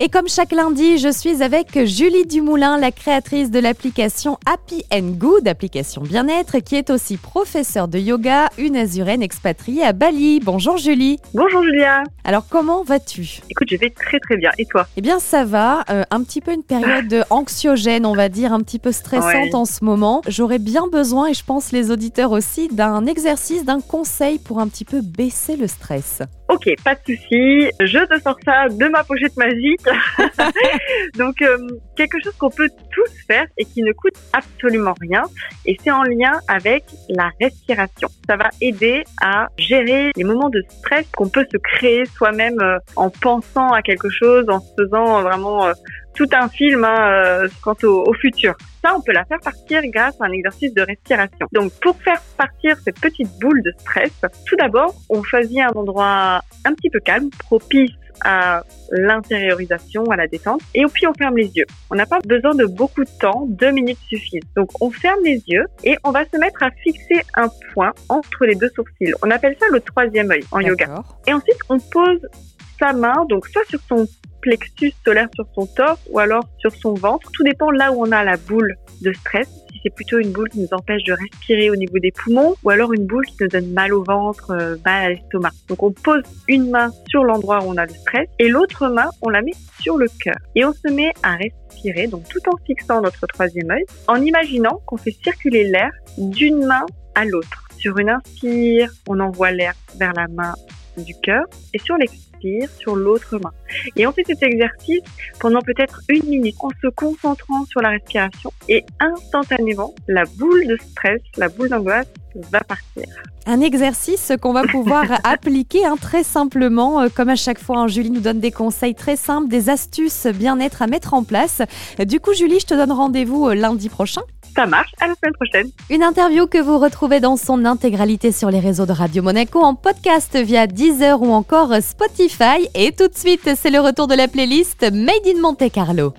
Et comme chaque lundi, je suis avec Julie Dumoulin, la créatrice de l'application Happy and Good, application bien-être, qui est aussi professeure de yoga, une azurène expatriée à Bali. Bonjour Julie. Bonjour Julia. Alors comment vas-tu? Écoute, je vais très très bien. Et toi? Eh bien ça va, euh, un petit peu une période anxiogène, on va dire, un petit peu stressante Ouais. en ce moment. J'aurais bien besoin, et je pense les auditeurs aussi, d'un exercice, d'un conseil pour un petit peu baisser le stress. Ok, pas de souci. Je te sors ça de ma pochette magique. Donc, euh, quelque chose qu'on peut faire et qui ne coûte absolument rien. Et c'est en lien avec la respiration. Ça va aider à gérer les moments de stress qu'on peut se créer soi-même euh, en pensant à quelque chose, en se faisant vraiment euh, tout un film hein, euh, quant au, au futur. Ça, on peut la faire partir grâce à un exercice de respiration. Donc, pour faire partir cette petite boule de stress, tout d'abord, on choisit un endroit un petit peu calme, propice à l'intériorisation, à la détente, et puis on ferme les yeux. On n'a pas besoin de beaucoup de temps, deux minutes suffisent. Donc on ferme les yeux et on va se mettre à fixer un point entre les deux sourcils. On appelle ça le troisième œil en yoga. Et ensuite, on pose sa main, donc soit sur son plexus solaire sur son torse ou alors sur son ventre. Tout dépend là où on a la boule de stress. Si c'est plutôt une boule qui nous empêche de respirer au niveau des poumons ou alors une boule qui nous donne mal au ventre, euh, mal à l'estomac. Donc on pose une main sur l'endroit où on a le stress et l'autre main, on la met sur le cœur. Et on se met à respirer, donc tout en fixant notre troisième œil, en imaginant qu'on fait circuler l'air d'une main à l'autre. Sur une inspire, on envoie l'air vers la main du cœur et sur l'expire, sur l'autre main. Et on fait cet exercice pendant peut-être une minute en se concentrant sur la respiration et instantanément, la boule de stress, la boule d'angoisse va partir. Un exercice qu'on va pouvoir appliquer hein, très simplement, euh, comme à chaque fois, hein, Julie nous donne des conseils très simples, des astuces bien-être à mettre en place. Du coup, Julie, je te donne rendez-vous euh, lundi prochain. Ça marche, à la semaine prochaine. Une interview que vous retrouvez dans son intégralité sur les réseaux de Radio Monaco en podcast via Deezer ou encore Spotify. Et tout de suite, c'est le retour de la playlist Made in Monte Carlo.